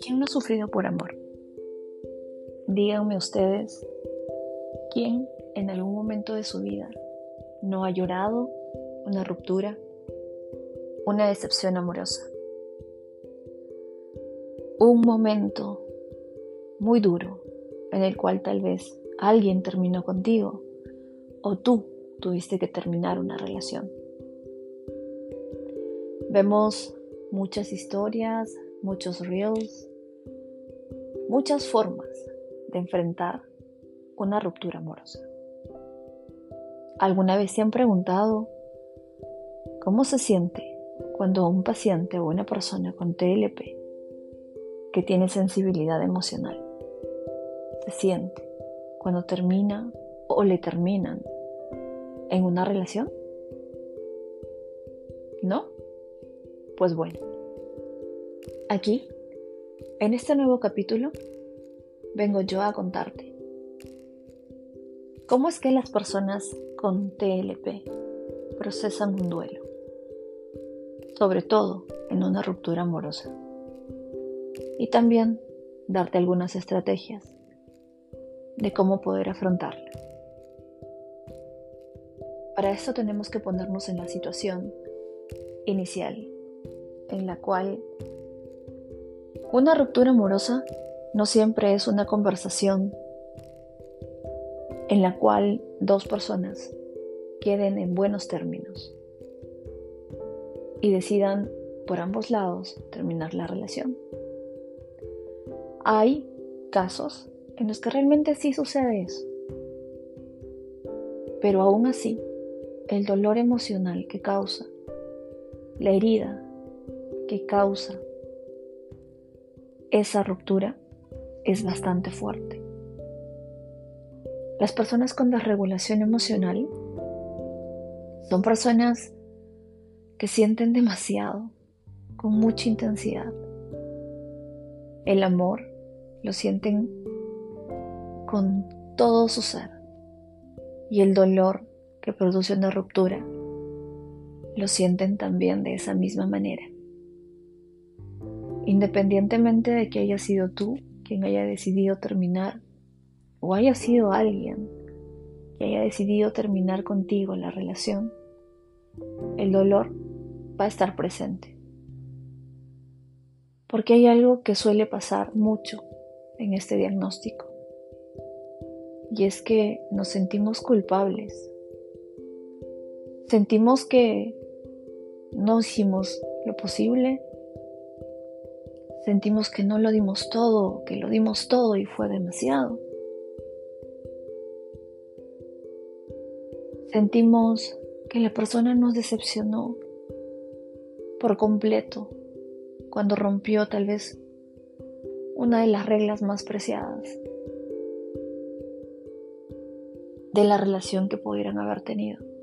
¿Quién no ha sufrido por amor? Díganme ustedes, ¿quién en algún momento de su vida no ha llorado una ruptura, una decepción amorosa? Un momento muy duro en el cual tal vez alguien terminó contigo o tú tuviste que terminar una relación. Vemos muchas historias, muchos reels, muchas formas de enfrentar una ruptura amorosa. ¿Alguna vez se han preguntado cómo se siente cuando un paciente o una persona con TLP que tiene sensibilidad emocional se siente cuando termina o le terminan en una relación? ¿No? Pues bueno, aquí en este nuevo capítulo vengo yo a contarte cómo es que las personas con TLP procesan un duelo, sobre todo en una ruptura amorosa, y también darte algunas estrategias de cómo poder afrontarla. Para esto tenemos que ponernos en la situación inicial en la cual una ruptura amorosa no siempre es una conversación en la cual dos personas queden en buenos términos y decidan por ambos lados terminar la relación. Hay casos en los que realmente sí sucede eso, pero aún así el dolor emocional que causa, la herida que causa esa ruptura es bastante fuerte. Las personas con desregulación emocional son personas que sienten demasiado, con mucha intensidad. El amor lo sienten con todo su ser y el dolor que produce una ruptura lo sienten también de esa misma manera independientemente de que haya sido tú quien haya decidido terminar o haya sido alguien que haya decidido terminar contigo la relación, el dolor va a estar presente. Porque hay algo que suele pasar mucho en este diagnóstico. Y es que nos sentimos culpables. Sentimos que no hicimos lo posible Sentimos que no lo dimos todo, que lo dimos todo y fue demasiado. Sentimos que la persona nos decepcionó por completo cuando rompió tal vez una de las reglas más preciadas de la relación que pudieran haber tenido.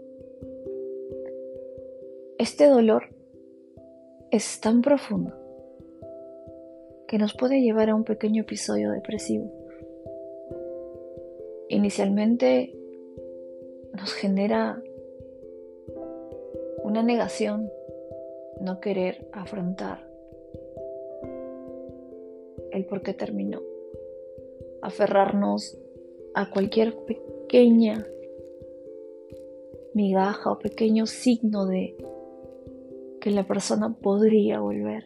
Este dolor es tan profundo que nos puede llevar a un pequeño episodio depresivo. Inicialmente nos genera una negación, no querer afrontar el por qué terminó, aferrarnos a cualquier pequeña migaja o pequeño signo de que la persona podría volver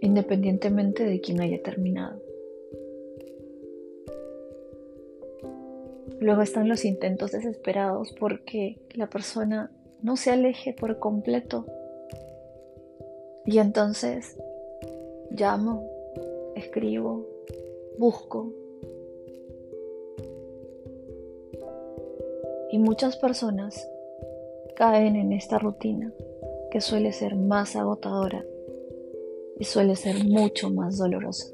independientemente de quién haya terminado. Luego están los intentos desesperados porque la persona no se aleje por completo. Y entonces llamo, escribo, busco. Y muchas personas caen en esta rutina que suele ser más agotadora y suele ser mucho más dolorosa.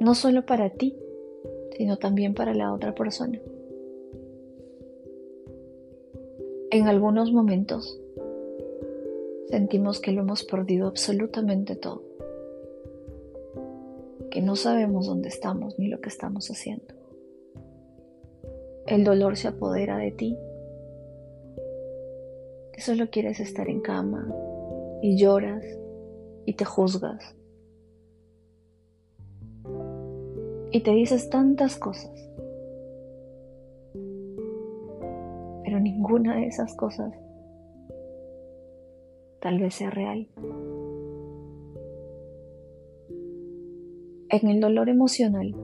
No solo para ti, sino también para la otra persona. En algunos momentos sentimos que lo hemos perdido absolutamente todo, que no sabemos dónde estamos ni lo que estamos haciendo. El dolor se apodera de ti, que solo quieres estar en cama y lloras y te juzgas. Y te dices tantas cosas, pero ninguna de esas cosas tal vez sea real. En el dolor emocional,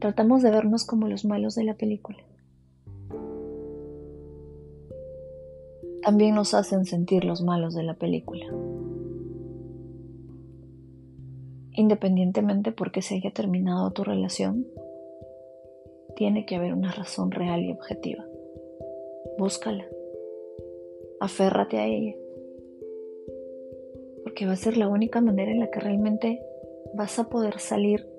tratamos de vernos como los malos de la película. También nos hacen sentir los malos de la película. Independientemente por qué se haya terminado tu relación, tiene que haber una razón real y objetiva. Búscala. Aférrate a ella. Porque va a ser la única manera en la que realmente vas a poder salir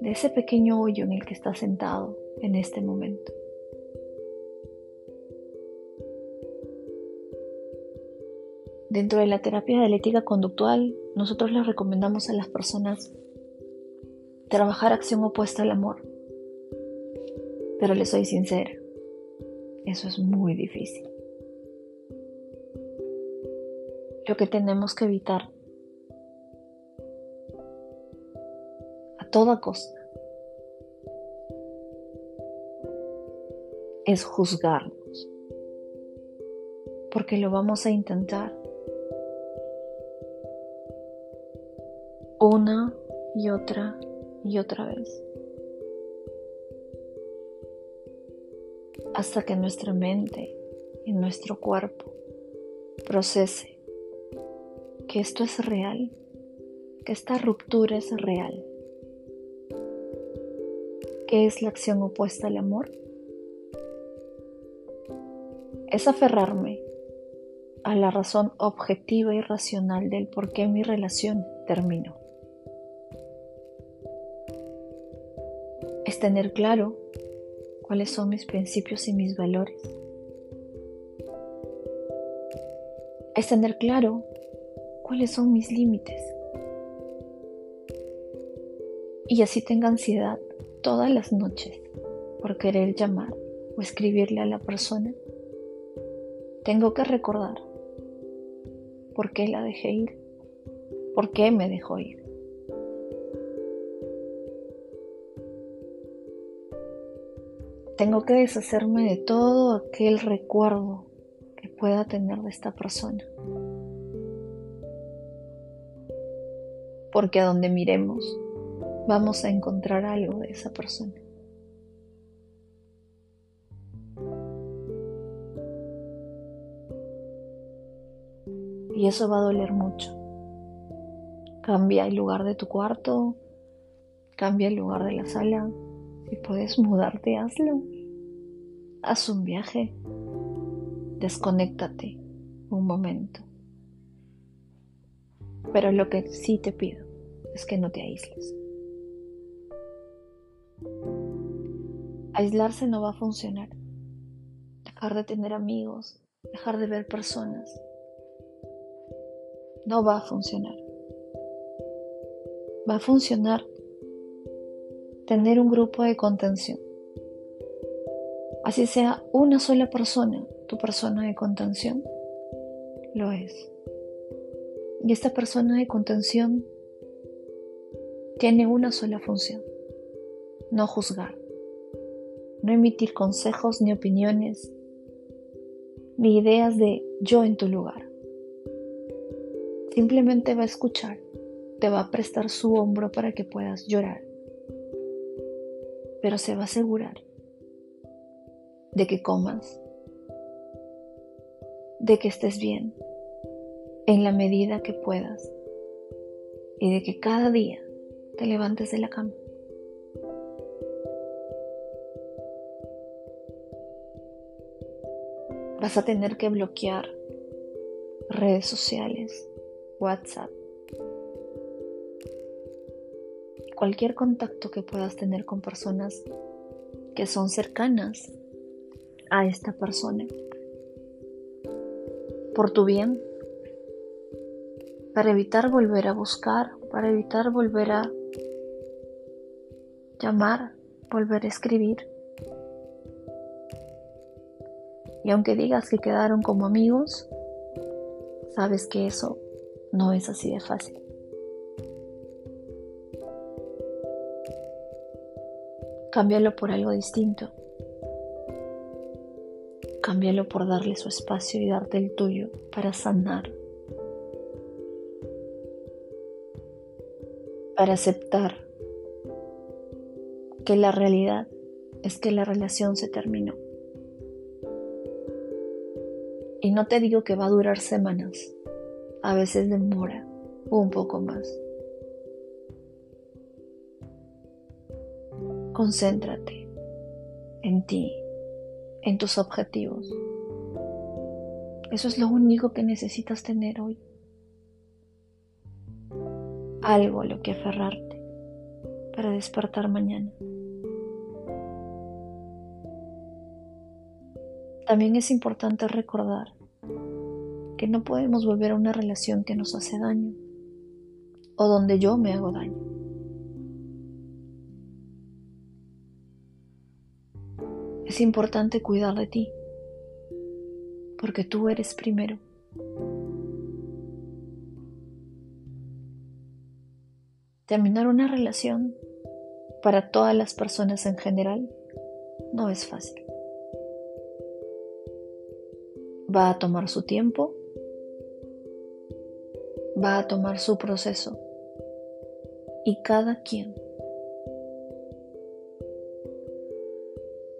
de ese pequeño hoyo en el que estás sentado en este momento. Dentro de la terapia dialéctica conductual, nosotros les recomendamos a las personas trabajar acción opuesta al amor. Pero les soy sincera, eso es muy difícil. Lo que tenemos que evitar toda costa es juzgarnos, porque lo vamos a intentar una y otra y otra vez. Hasta que nuestra mente y nuestro cuerpo procese que esto es real, que esta ruptura es real. ¿Qué es la acción opuesta al amor? Es aferrarme a la razón objetiva y racional del por qué mi relación terminó. es tener claro cuáles son mis principios y mis valores. Es tener claro cuáles son mis límites. Y así tenga ansiedad todas las noches por querer llamar o escribirle a la persona. Tengo que recordar por qué la dejé ir, por qué me dejó ir. Tengo que deshacerme de todo aquel recuerdo que pueda tener de esta persona. Porque a donde miremos vamos a encontrar algo de esa persona. Y eso va a doler mucho. Cambia el lugar de tu cuarto, cambia el lugar de la sala, si puedes mudarte, hazlo. Haz un viaje. Desconéctate un momento. Pero lo que sí te pido es que no te aísles. Aislarse no va a funcionar. Dejar de tener amigos, dejar de ver personas, no va a funcionar. Va a funcionar tener un grupo de contención. Así sea una sola persona, tu persona de contención, lo es. Y esta persona de contención tiene una sola función, no juzgar, no emitir consejos ni opiniones, ni ideas de yo en tu lugar. Simplemente va a escuchar, te va a prestar su hombro para que puedas llorar pero se va a asegurar de que comas, de que estés bien en la medida que puedas y de que cada día te levantes de la cama. Vas a tener que bloquear redes sociales, WhatsApp, cualquier contacto que puedas tener con personas que son cercanas a esta persona. Por tu bien, para evitar volver a buscar, para evitar volver a llamar volver a escribir. Y aunque digas que quedaron como amigos, sabes que eso no es así de fácil. Cámbialo por algo distinto. Cámbialo por darle su espacio y darte el tuyo para sanar. Para aceptar que la realidad es que la relación se terminó. Y no te digo que va a durar semanas, a veces demora un poco más. Concéntrate en ti, en tus objetivos. Eso es lo único que necesitas tener hoy. Algo a lo que aferrarte para despertar mañana. También es importante recordar que no podemos volver a una relación que nos hace daño o donde yo me hago daño. Es importante cuidar de ti, porque tú eres primero. Terminar una relación para todas las personas en general no es fácil. Va a tomar su tiempo, va a tomar su proceso y cada quien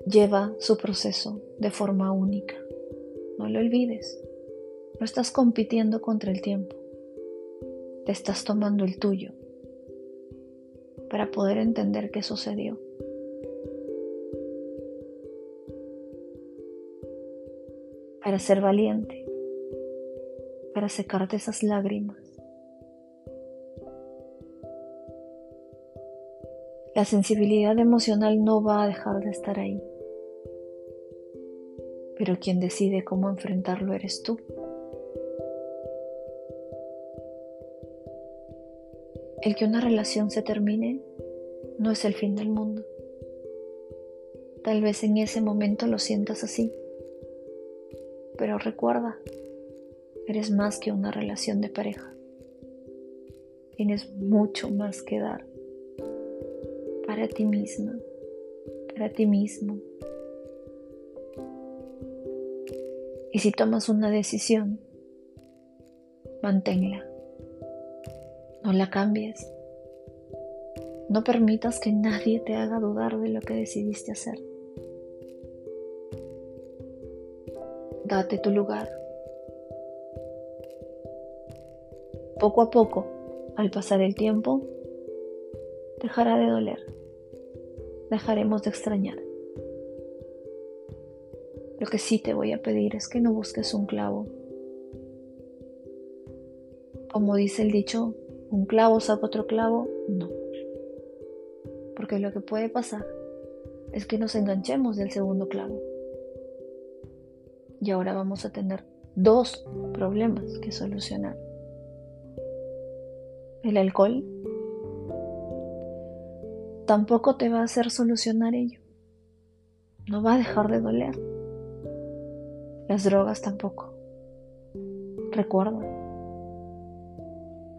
lleva su proceso de forma única. No lo olvides. No estás compitiendo contra el tiempo. Te estás tomando el tuyo para poder entender qué sucedió. Para ser valiente. Para secarte esas lágrimas. La sensibilidad emocional no va a dejar de estar ahí pero quien decide cómo enfrentarlo eres tú. El que una relación se termine no es el fin del mundo. Tal vez en ese momento lo sientas así, pero recuerda, eres más que una relación de pareja. Tienes mucho más que dar para ti misma, para ti mismo, Y si tomas una decisión, manténla. No la cambies. No permitas que nadie te haga dudar de lo que decidiste hacer. Date tu lugar. Poco a poco, al pasar el tiempo, dejará de doler. Dejaremos de extrañar. Lo que sí te voy a pedir es que no busques un clavo. Como dice el dicho, un clavo saca otro clavo, no. Porque lo que puede pasar es que nos enganchemos del segundo clavo. Y ahora vamos a tener dos problemas que solucionar. El alcohol tampoco te va a hacer solucionar ello. No va a dejar de doler. Las drogas tampoco. Recuerda,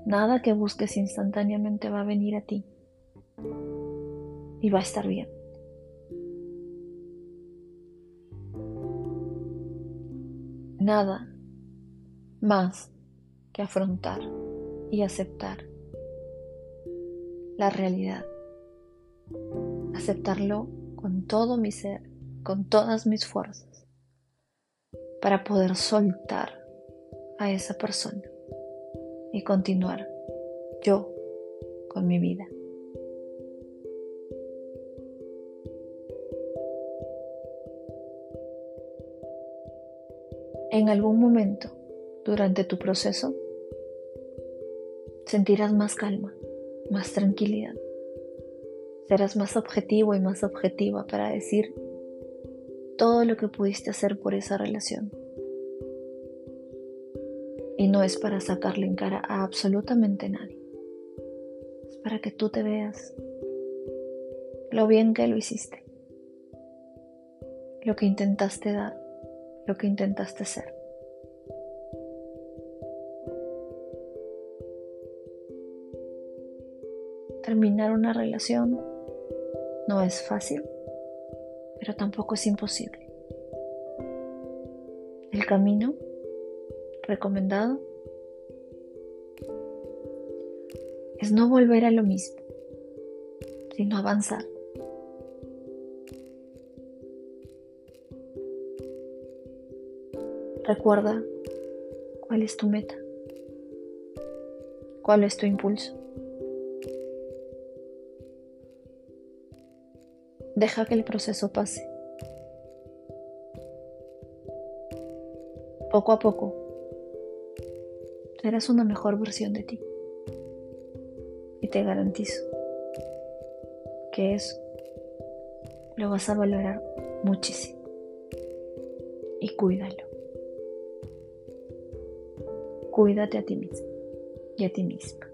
nada que busques instantáneamente va a venir a ti y va a estar bien. Nada más que afrontar y aceptar la realidad. Aceptarlo con todo mi ser, con todas mis fuerzas para poder soltar a esa persona y continuar yo con mi vida. En algún momento durante tu proceso sentirás más calma, más tranquilidad. Serás más objetivo y más objetiva para decir todo lo que pudiste hacer por esa relación. Y no es para sacarle en cara a absolutamente nadie. Es para que tú te veas lo bien que lo hiciste, lo que intentaste dar, lo que intentaste ser. Terminar una relación no es fácil, pero tampoco es imposible. El camino recomendado es no volver a lo mismo, sino avanzar. Recuerda cuál es tu meta, cuál es tu impulso. Deja que el proceso pase. Poco a poco, serás una mejor versión de ti. Y te garantizo que eso lo vas a valorar muchísimo. Y cuídalo. Cuídate a ti mismo y a ti misma.